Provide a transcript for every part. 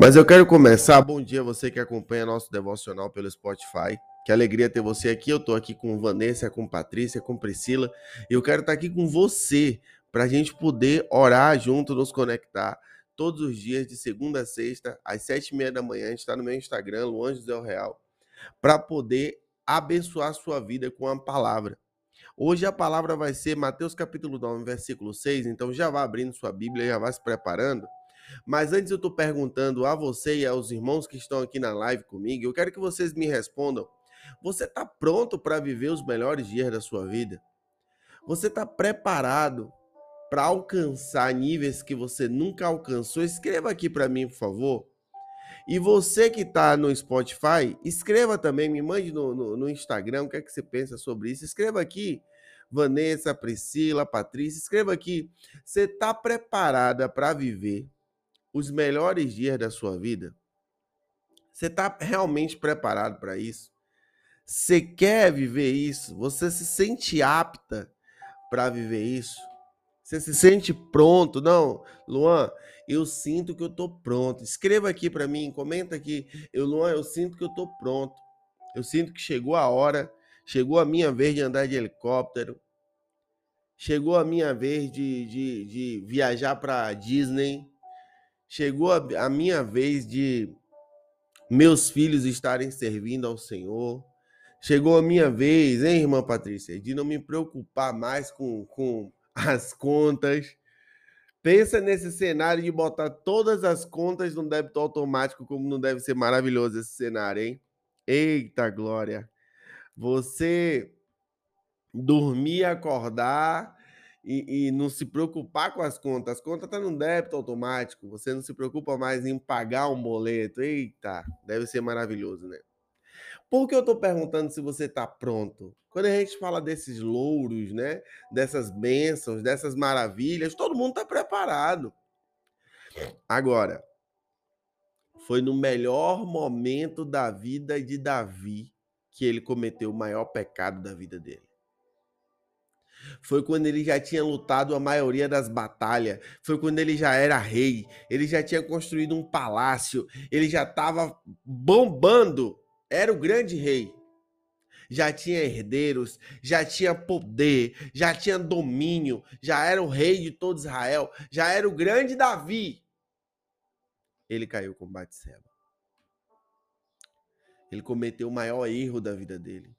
Mas eu quero começar. Bom dia, você que acompanha nosso devocional pelo Spotify. Que alegria ter você aqui. Eu tô aqui com Vanessa, com Patrícia, com Priscila. E eu quero estar aqui com você para a gente poder orar junto, nos conectar todos os dias, de segunda a sexta, às sete e meia da manhã. A gente está no meu Instagram, Luan José Real, para poder abençoar a sua vida com a palavra. Hoje a palavra vai ser Mateus capítulo 9, versículo 6. Então já vá abrindo sua Bíblia, já vá se preparando. Mas antes eu estou perguntando a você e aos irmãos que estão aqui na live comigo, eu quero que vocês me respondam. Você está pronto para viver os melhores dias da sua vida? Você está preparado para alcançar níveis que você nunca alcançou? Escreva aqui para mim, por favor. E você que está no Spotify, escreva também, me mande no, no, no, Instagram o que é que você pensa sobre isso. Escreva aqui, Vanessa, Priscila, Patrícia, escreva aqui. Você está preparada para viver os melhores dias da sua vida? Você está realmente preparado para isso? Você quer viver isso? Você se sente apta para viver isso? Você se sente pronto? Não, Luan, eu sinto que eu estou pronto. Escreva aqui para mim, comenta aqui. Eu, Luan, eu sinto que eu estou pronto. Eu sinto que chegou a hora, chegou a minha vez de andar de helicóptero. Chegou a minha vez de, de, de viajar para Disney chegou a, a minha vez de meus filhos estarem servindo ao Senhor. Chegou a minha vez, hein, irmã Patrícia, de não me preocupar mais com, com as contas. Pensa nesse cenário de botar todas as contas no débito automático, como não deve ser maravilhoso esse cenário, hein? Eita glória! Você dormir, acordar e, e, não se preocupar com as contas. As contas estão tá no débito automático. Você não se preocupa mais em pagar um boleto. Eita, deve ser maravilhoso, né? Por que eu estou perguntando se você está pronto? Quando a gente fala desses louros, né? Dessas bênçãos, dessas maravilhas, todo mundo está preparado. Agora, foi no melhor momento da vida de Davi que ele cometeu o maior pecado da vida dele. Foi quando ele já tinha lutado a maioria das batalhas. Foi quando ele já era rei. Ele já tinha construído um palácio. Ele já estava bombando. Era o grande rei. Já tinha herdeiros, já tinha poder, já tinha domínio, já era o rei de todo Israel, já era o grande Davi. Ele caiu com Batseba. Ele cometeu o maior erro da vida dele.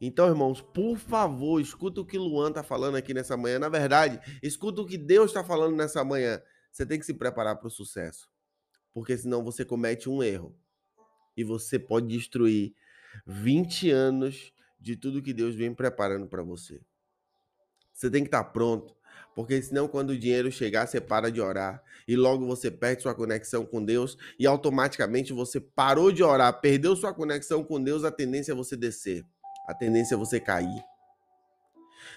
Então, irmãos, por favor, escuta o que Luan está falando aqui nessa manhã. Na verdade, escuta o que Deus está falando nessa manhã. Você tem que se preparar para o sucesso. Porque senão você comete um erro. E você pode destruir 20 anos de tudo que Deus vem preparando para você. Você tem que estar tá pronto. Porque senão, quando o dinheiro chegar, você para de orar. E logo você perde sua conexão com Deus. E automaticamente você parou de orar, perdeu sua conexão com Deus, a tendência é você descer a tendência é você cair.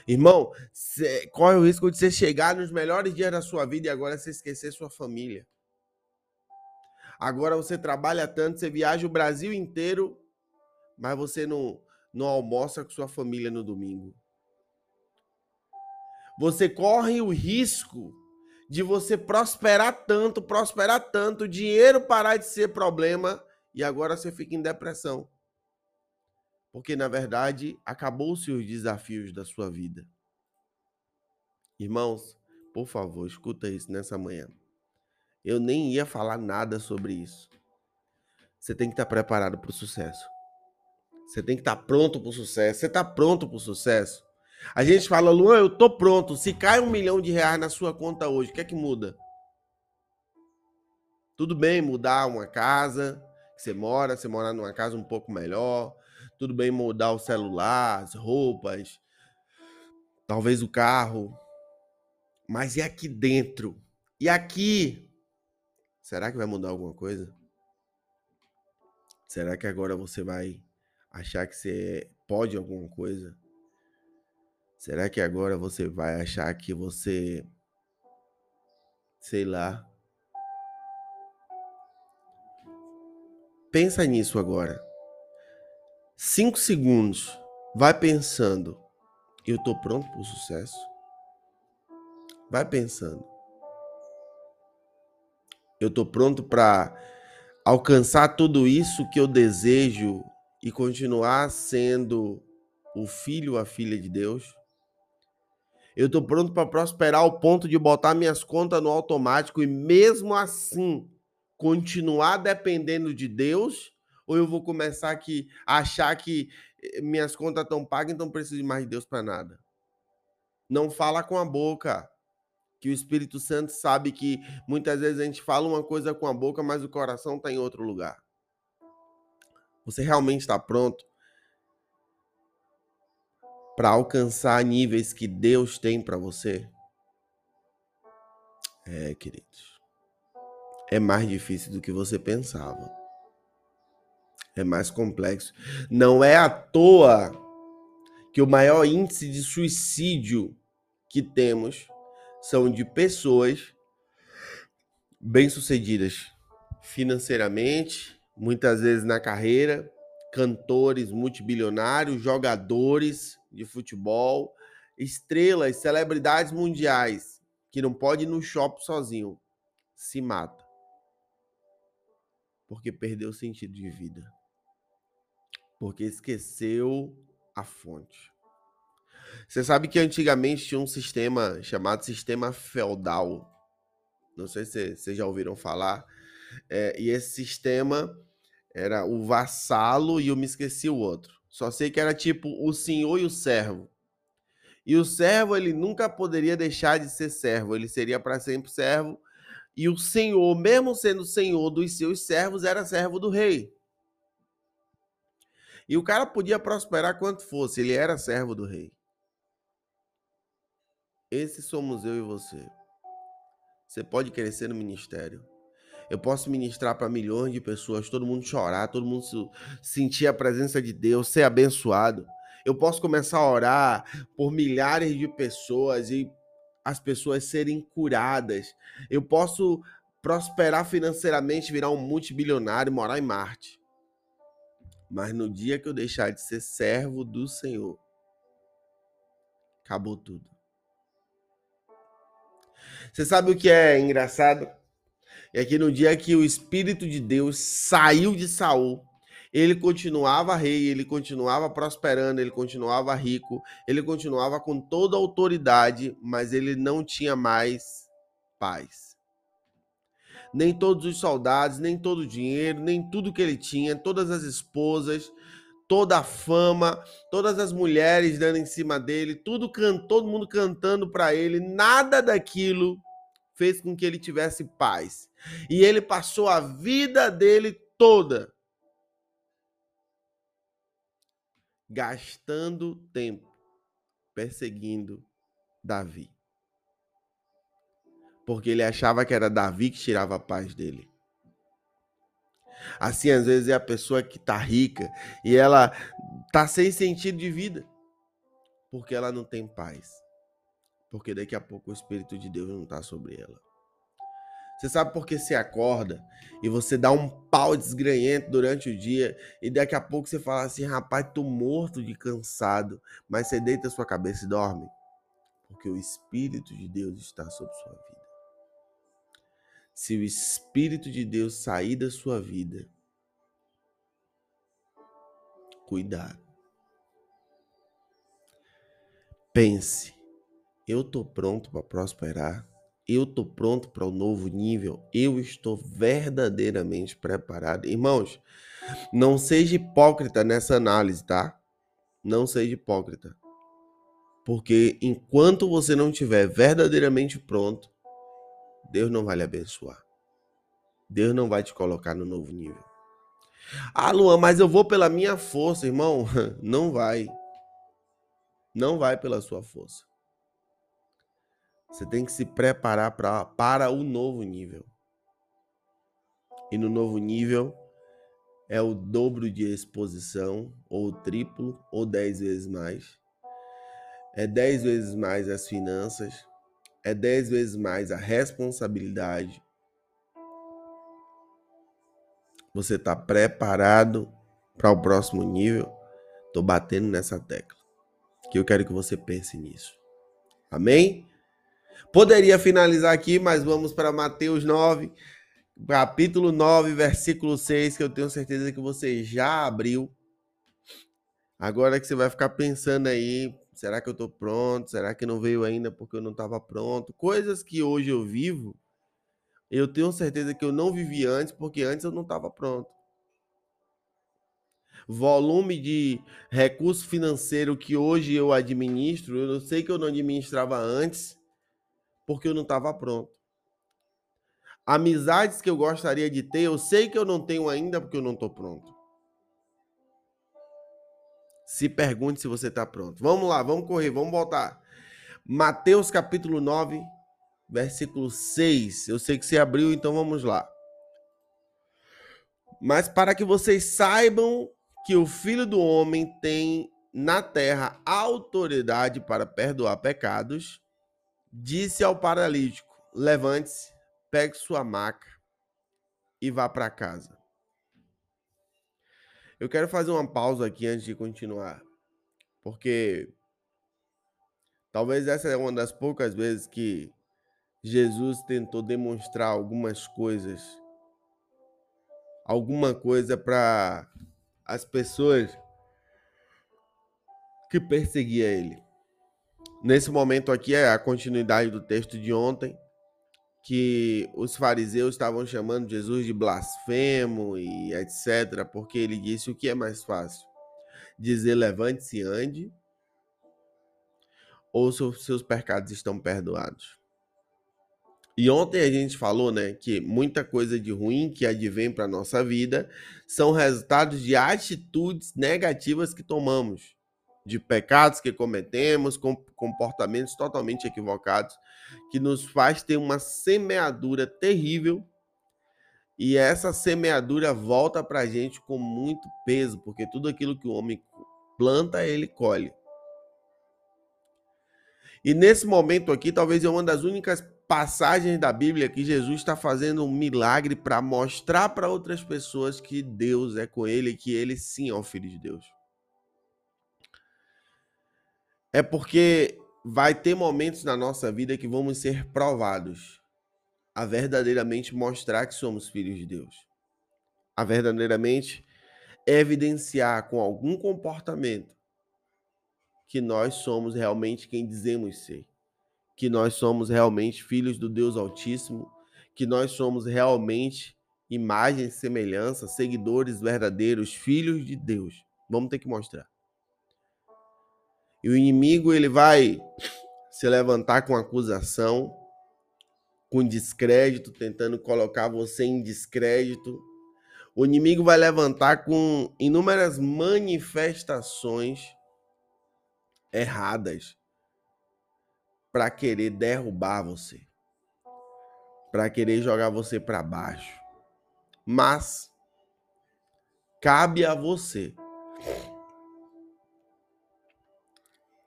Irmão, cê, corre o risco de você chegar nos melhores dias da sua vida e agora você esquecer sua família. Agora você trabalha tanto, você viaja o Brasil inteiro, mas você não, não almoça com sua família no domingo. Você corre o risco de você prosperar tanto, prosperar tanto, dinheiro parar de ser problema e agora você fica em depressão porque na verdade acabou-se os desafios da sua vida. Irmãos, por favor, escuta isso nessa manhã. Eu nem ia falar nada sobre isso. Você tem que estar preparado para o sucesso. Você tem que estar pronto para o sucesso. Você está pronto para o sucesso? A gente fala, Luan, eu tô pronto. Se cai um milhão de reais na sua conta hoje, o que é que muda? Tudo bem mudar uma casa que você mora, você mora numa casa um pouco melhor, tudo bem mudar o celular, as roupas, talvez o carro. Mas e aqui dentro? E aqui? Será que vai mudar alguma coisa? Será que agora você vai achar que você pode alguma coisa? Será que agora você vai achar que você, sei lá. Pensa nisso agora. Cinco segundos. Vai pensando. Eu tô pronto para o sucesso? Vai pensando. Eu tô pronto para alcançar tudo isso que eu desejo e continuar sendo o filho ou a filha de Deus? Eu estou pronto para prosperar ao ponto de botar minhas contas no automático e mesmo assim continuar dependendo de Deus? Ou eu vou começar a achar que eh, minhas contas estão pagas, então preciso mais de Deus para nada? Não fala com a boca. Que o Espírito Santo sabe que muitas vezes a gente fala uma coisa com a boca, mas o coração está em outro lugar. Você realmente está pronto para alcançar níveis que Deus tem para você? É, queridos. É mais difícil do que você pensava. É mais complexo. Não é à toa que o maior índice de suicídio que temos são de pessoas bem-sucedidas financeiramente, muitas vezes na carreira, cantores multibilionários, jogadores de futebol, estrelas, celebridades mundiais que não pode ir no shopping sozinho, se mata. Porque perdeu o sentido de vida. Porque esqueceu a fonte. Você sabe que antigamente tinha um sistema chamado sistema feudal. Não sei se vocês já ouviram falar. É, e esse sistema era o vassalo e eu me esqueci o outro. Só sei que era tipo o senhor e o servo. E o servo, ele nunca poderia deixar de ser servo, ele seria para sempre servo. E o senhor, mesmo sendo senhor dos seus servos, era servo do rei. E o cara podia prosperar quanto fosse, ele era servo do rei. Esse somos eu e você. Você pode crescer no ministério. Eu posso ministrar para milhões de pessoas, todo mundo chorar, todo mundo sentir a presença de Deus, ser abençoado. Eu posso começar a orar por milhares de pessoas e as pessoas serem curadas. Eu posso prosperar financeiramente, virar um multibilionário, morar em Marte. Mas no dia que eu deixar de ser servo do Senhor, acabou tudo. Você sabe o que é engraçado? É que no dia que o Espírito de Deus saiu de Saul, ele continuava rei, ele continuava prosperando, ele continuava rico, ele continuava com toda a autoridade, mas ele não tinha mais paz. Nem todos os soldados, nem todo o dinheiro, nem tudo que ele tinha, todas as esposas, toda a fama, todas as mulheres dando em cima dele, tudo todo mundo cantando para ele, nada daquilo fez com que ele tivesse paz. E ele passou a vida dele toda gastando tempo perseguindo Davi. Porque ele achava que era Davi que tirava a paz dele. Assim, às vezes, é a pessoa que está rica e ela está sem sentido de vida. Porque ela não tem paz. Porque daqui a pouco o Espírito de Deus não está sobre ela. Você sabe por que você acorda e você dá um pau desgranhento durante o dia e daqui a pouco você fala assim, rapaz, tô morto de cansado, mas você deita sua cabeça e dorme? Porque o Espírito de Deus está sobre sua vida. Se o Espírito de Deus sair da sua vida, cuidado. Pense, eu tô pronto para prosperar? eu estou pronto para o um novo nível, eu estou verdadeiramente preparado. Irmãos, não seja hipócrita nessa análise, tá? Não seja hipócrita. Porque enquanto você não estiver verdadeiramente pronto, Deus não vai lhe abençoar. Deus não vai te colocar no novo nível. Ah, Luan, mas eu vou pela minha força, irmão. Não vai. Não vai pela sua força. Você tem que se preparar pra, para o novo nível. E no novo nível é o dobro de exposição, ou triplo, ou dez vezes mais. É dez vezes mais as finanças, é dez vezes mais a responsabilidade. Você está preparado para o próximo nível? Estou batendo nessa tecla. Que eu quero que você pense nisso. Amém? Poderia finalizar aqui, mas vamos para Mateus 9. capítulo 9, versículo 6, que eu tenho certeza que você já abriu. Agora que você vai ficar pensando aí, será que eu tô pronto? Será que não veio ainda porque eu não estava pronto? Coisas que hoje eu vivo, eu tenho certeza que eu não vivi antes porque antes eu não estava pronto. Volume de recurso financeiro que hoje eu administro, eu sei que eu não administrava antes porque eu não estava pronto. Amizades que eu gostaria de ter, eu sei que eu não tenho ainda porque eu não estou pronto. Se pergunte se você está pronto. Vamos lá, vamos correr, vamos voltar. Mateus capítulo 9, versículo 6. Eu sei que você abriu, então vamos lá. Mas para que vocês saibam que o Filho do Homem tem na terra autoridade para perdoar pecados, disse ao paralítico: Levante-se, pegue sua maca e vá para casa. Eu quero fazer uma pausa aqui antes de continuar, porque talvez essa é uma das poucas vezes que Jesus tentou demonstrar algumas coisas, alguma coisa para as pessoas que perseguia ele. Nesse momento aqui é a continuidade do texto de ontem, que os fariseus estavam chamando Jesus de blasfemo e etc, porque ele disse o que é mais fácil: dizer levante-se e ande, ou seus pecados estão perdoados. E ontem a gente falou, né, que muita coisa de ruim que advém para nossa vida são resultados de atitudes negativas que tomamos, de pecados que cometemos, com comportamentos totalmente equivocados que nos faz ter uma semeadura terrível e essa semeadura volta para a gente com muito peso, porque tudo aquilo que o homem planta, ele colhe. E nesse momento aqui, talvez é uma das únicas passagens da Bíblia que Jesus está fazendo um milagre para mostrar para outras pessoas que Deus é com ele e que ele sim é o Filho de Deus. É porque vai ter momentos na nossa vida que vamos ser provados a verdadeiramente mostrar que somos filhos de Deus. A verdadeiramente evidenciar com algum comportamento que nós somos realmente quem dizemos ser. Que nós somos realmente filhos do Deus Altíssimo, que nós somos realmente imagem semelhança, seguidores verdadeiros, filhos de Deus. Vamos ter que mostrar. E o inimigo ele vai se levantar com acusação, com descrédito, tentando colocar você em descrédito. O inimigo vai levantar com inúmeras manifestações erradas para querer derrubar você, para querer jogar você para baixo. Mas cabe a você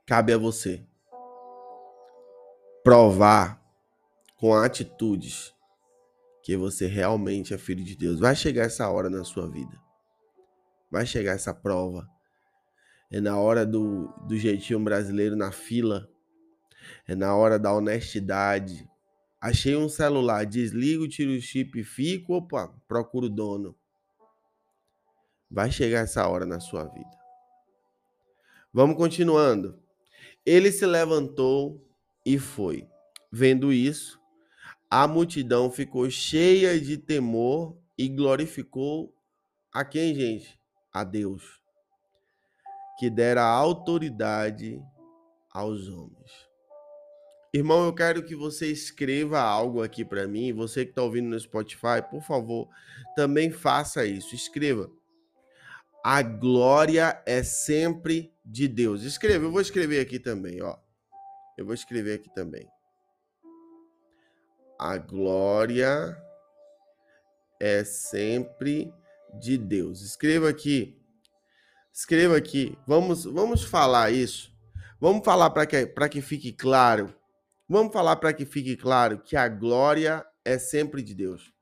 Cabe a você provar com atitudes que você realmente é filho de Deus. Vai chegar essa hora na sua vida. Vai chegar essa prova. É na hora do, do jeitinho brasileiro na fila. É na hora da honestidade. Achei um celular, desligo, tiro o chip, fico, opa, procuro o dono. Vai chegar essa hora na sua vida. Vamos continuando. Ele se levantou e foi. Vendo isso, a multidão ficou cheia de temor e glorificou a quem, gente? A Deus, que dera autoridade aos homens. Irmão, eu quero que você escreva algo aqui para mim. Você que está ouvindo no Spotify, por favor, também faça isso. Escreva. A glória é sempre de Deus. Escreva, eu vou escrever aqui também, ó. Eu vou escrever aqui também. A glória é sempre de Deus. Escreva aqui. Escreva aqui. Vamos, vamos falar isso. Vamos falar para que, que fique claro. Vamos falar para que fique claro que a glória é sempre de Deus.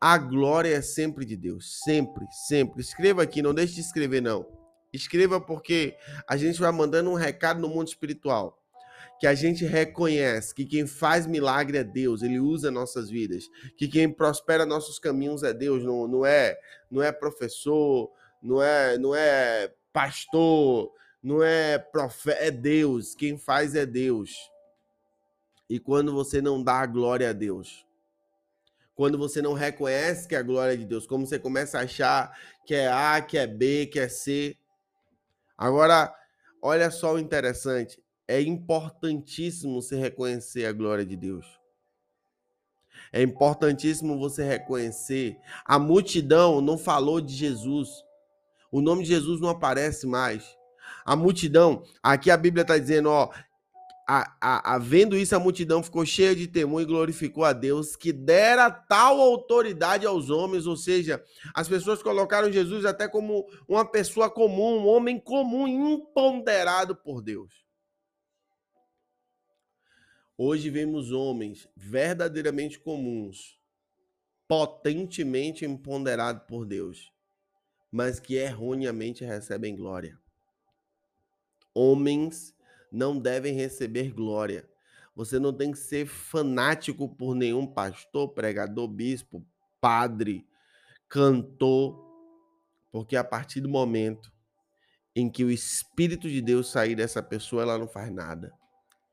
A glória é sempre de Deus. Sempre, sempre. Escreva aqui, não deixe de escrever, não. Escreva porque a gente vai mandando um recado no mundo espiritual que a gente reconhece que quem faz milagre é Deus, Ele usa nossas vidas, que quem prospera nossos caminhos é Deus, não, não é não é professor, não é não é pastor, não é profeta, é Deus. Quem faz é Deus. E quando você não dá a glória a Deus, quando você não reconhece que é a glória de Deus, como você começa a achar que é A, que é B, que é C. Agora, olha só o interessante é importantíssimo você reconhecer a glória de Deus. É importantíssimo você reconhecer. A multidão não falou de Jesus. O nome de Jesus não aparece mais. A multidão, aqui a Bíblia está dizendo, ó, a, vendo isso, a multidão ficou cheia de temor e glorificou a Deus, que dera tal autoridade aos homens, ou seja, as pessoas colocaram Jesus até como uma pessoa comum, um homem comum, imponderado por Deus. Hoje vemos homens verdadeiramente comuns, potentemente empoderados por Deus, mas que erroneamente recebem glória. Homens não devem receber glória. Você não tem que ser fanático por nenhum pastor, pregador, bispo, padre, cantor, porque a partir do momento em que o Espírito de Deus sair dessa pessoa, ela não faz nada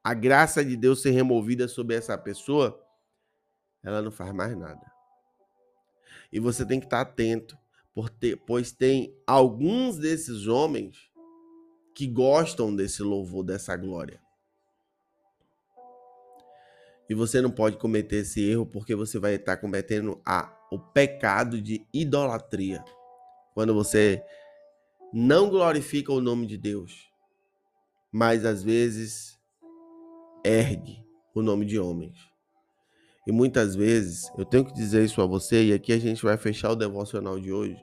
a graça de Deus ser removida sobre essa pessoa, ela não faz mais nada. E você tem que estar atento, pois tem alguns desses homens que gostam desse louvor, dessa glória. E você não pode cometer esse erro porque você vai estar cometendo a, o pecado de idolatria. Quando você não glorifica o nome de Deus, mas às vezes ergue o nome de homens. E muitas vezes, eu tenho que dizer isso a você, e aqui a gente vai fechar o devocional de hoje.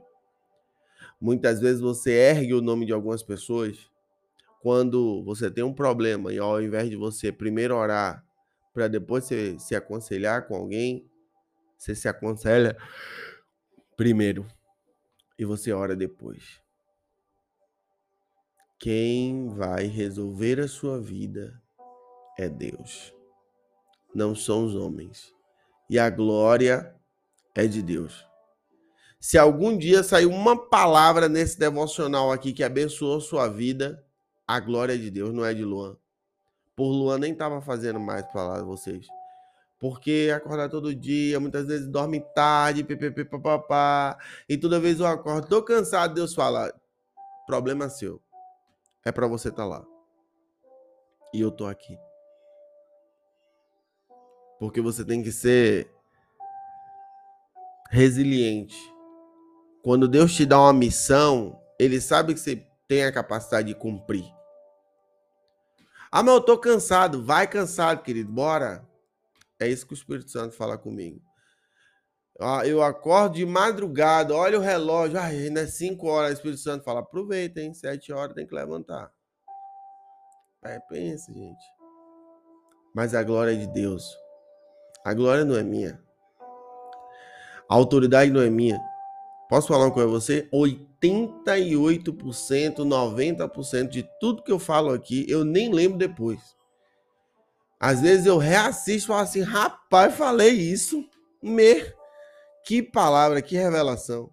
Muitas vezes você ergue o nome de algumas pessoas quando você tem um problema e ao invés de você primeiro orar para depois você se aconselhar com alguém, você se aconselha primeiro e você ora depois. Quem vai resolver a sua vida é Deus, não são os homens. E a glória é de Deus. Se algum dia sair uma palavra nesse devocional aqui que abençoou sua vida, a glória de Deus, não é de Luan. Por Luan nem estava fazendo mais para falar vocês. Porque acordar todo dia, muitas vezes dorme tarde, ppp, papapá, e toda vez eu acordo, tô cansado, Deus fala, problema seu. É para você estar tá lá. E eu tô aqui. Porque você tem que ser resiliente. Quando Deus te dá uma missão, ele sabe que você tem a capacidade de cumprir. Ah, mas eu tô cansado. Vai cansado, querido. Bora. É isso que o Espírito Santo fala comigo. Ah, eu acordo de madrugada, olha o relógio. Ai, ainda é 5 horas. O Espírito Santo fala: aproveita, hein? 7 horas tem que levantar. É, pensa, gente. Mas a glória é de Deus. A glória não é minha. A autoridade não é minha. Posso falar uma coisa a você? 88%, 90% de tudo que eu falo aqui, eu nem lembro depois. Às vezes eu reassisto e falo assim, rapaz, falei isso. Me, que palavra, que revelação.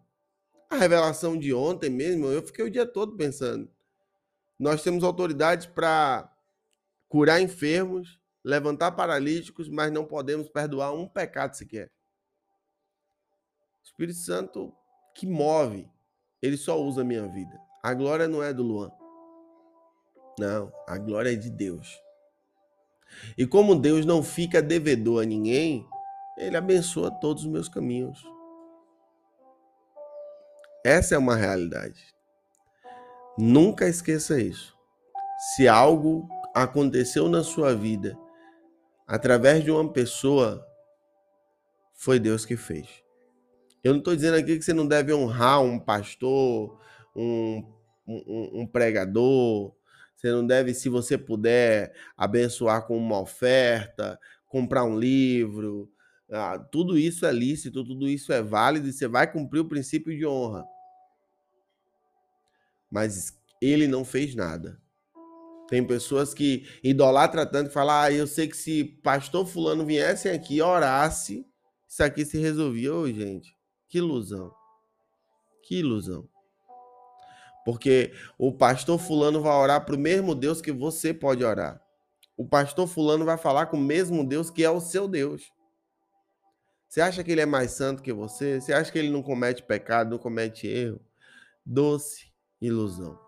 A revelação de ontem mesmo, eu fiquei o dia todo pensando. Nós temos autoridade para curar enfermos, levantar paralíticos, mas não podemos perdoar um pecado sequer. O Espírito Santo que move, ele só usa a minha vida. A glória não é do Luan. Não, a glória é de Deus. E como Deus não fica devedor a ninguém, ele abençoa todos os meus caminhos. Essa é uma realidade. Nunca esqueça isso. Se algo aconteceu na sua vida através de uma pessoa, foi Deus que fez. Eu não estou dizendo aqui que você não deve honrar um pastor, um, um, um, pregador. Você não deve, se você puder, abençoar com uma oferta, comprar um livro. Ah, tudo isso é lícito, tudo isso é válido e você vai cumprir o princípio de honra. Mas ele não fez nada. Tem pessoas que idolatram tanto e falam: Ah, eu sei que se pastor Fulano viesse aqui e orasse, isso aqui se resolvia. Ô, gente, que ilusão. Que ilusão. Porque o pastor Fulano vai orar para o mesmo Deus que você pode orar. O pastor Fulano vai falar com o mesmo Deus que é o seu Deus. Você acha que ele é mais santo que você? Você acha que ele não comete pecado, não comete erro? Doce ilusão.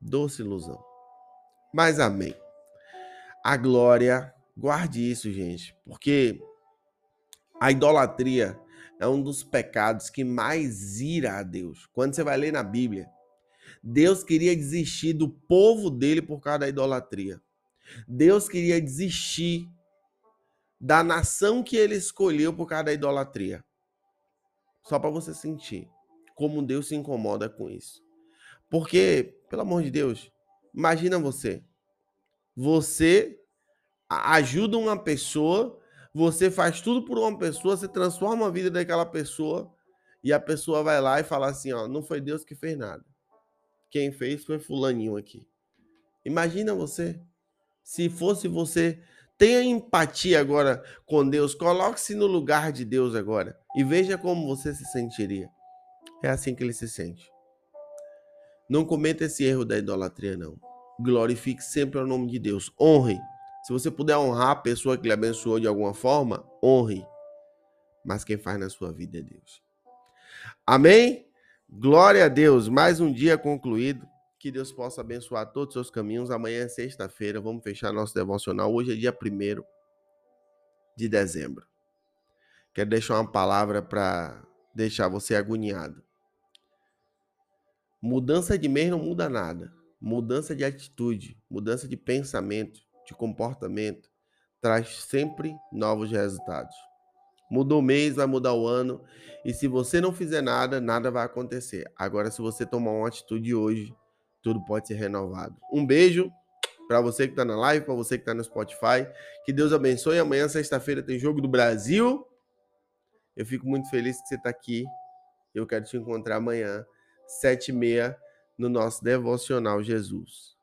Doce ilusão. Mas amém. A glória, guarde isso, gente, porque a idolatria é um dos pecados que mais ira a Deus. Quando você vai ler na Bíblia, Deus queria desistir do povo dele por causa da idolatria. Deus queria desistir da nação que ele escolheu por causa da idolatria. Só para você sentir como Deus se incomoda com isso. Porque, pelo amor de Deus, Imagina você. Você ajuda uma pessoa, você faz tudo por uma pessoa, você transforma a vida daquela pessoa e a pessoa vai lá e fala assim, ó, não foi Deus que fez nada. Quem fez foi fulaninho aqui. Imagina você, se fosse você, tenha empatia agora com Deus, coloque-se no lugar de Deus agora e veja como você se sentiria. É assim que ele se sente. Não cometa esse erro da idolatria, não. Glorifique sempre o nome de Deus. Honre. Se você puder honrar a pessoa que lhe abençoou de alguma forma, honre. Mas quem faz na sua vida é Deus. Amém? Glória a Deus. Mais um dia concluído. Que Deus possa abençoar todos os seus caminhos. Amanhã é sexta-feira. Vamos fechar nosso devocional. Hoje é dia 1 de dezembro. Quero deixar uma palavra para deixar você agoniado. Mudança de mês não muda nada. Mudança de atitude, mudança de pensamento, de comportamento, traz sempre novos resultados. Mudou o mês, vai mudar o ano. E se você não fizer nada, nada vai acontecer. Agora, se você tomar uma atitude hoje, tudo pode ser renovado. Um beijo para você que está na live, para você que está no Spotify. Que Deus abençoe. Amanhã, sexta-feira, tem Jogo do Brasil. Eu fico muito feliz que você está aqui. Eu quero te encontrar amanhã, sete e meia no nosso devocional Jesus.